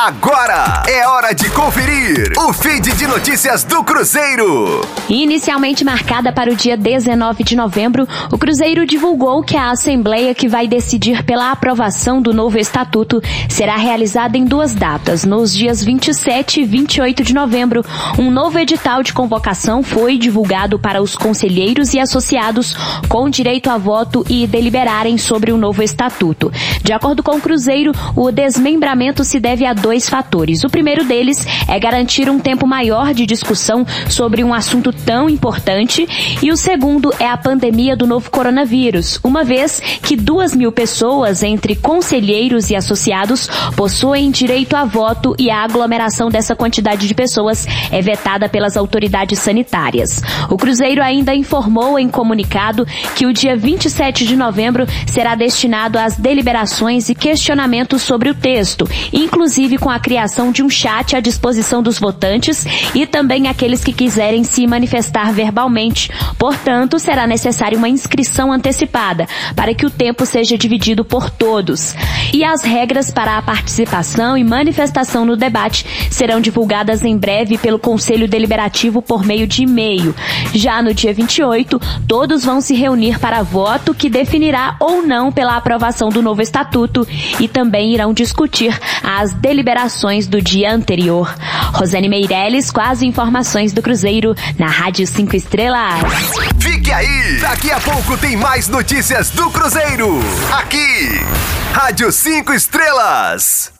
Agora é hora de conferir o feed de notícias do Cruzeiro. Inicialmente marcada para o dia 19 de novembro, o Cruzeiro divulgou que a assembleia que vai decidir pela aprovação do novo estatuto será realizada em duas datas, nos dias 27 e 28 de novembro. Um novo edital de convocação foi divulgado para os conselheiros e associados com direito a voto e deliberarem sobre o novo estatuto. De acordo com o Cruzeiro, o desmembramento se deve a dois fatores. O primeiro deles é garantir um tempo maior de discussão sobre um assunto tão importante e o segundo é a pandemia do novo coronavírus, uma vez que duas mil pessoas, entre conselheiros e associados, possuem direito a voto e a aglomeração dessa quantidade de pessoas é vetada pelas autoridades sanitárias. O Cruzeiro ainda informou em comunicado que o dia 27 de novembro será destinado às deliberações e questionamentos sobre o texto, com a criação de um chat à disposição dos votantes e também aqueles que quiserem se manifestar verbalmente. Portanto, será necessária uma inscrição antecipada para que o tempo seja dividido por todos. E as regras para a participação e manifestação no debate serão divulgadas em breve pelo Conselho Deliberativo por meio de e-mail. Já no dia 28, todos vão se reunir para voto que definirá ou não pela aprovação do novo estatuto e também irão discutir as deliberações do dia anterior. Rosane Meirelles com as informações do Cruzeiro na Rádio 5 Estrelas. Fique aí! Daqui a pouco tem mais notícias do Cruzeiro. Aqui, Rádio 5 Estrelas.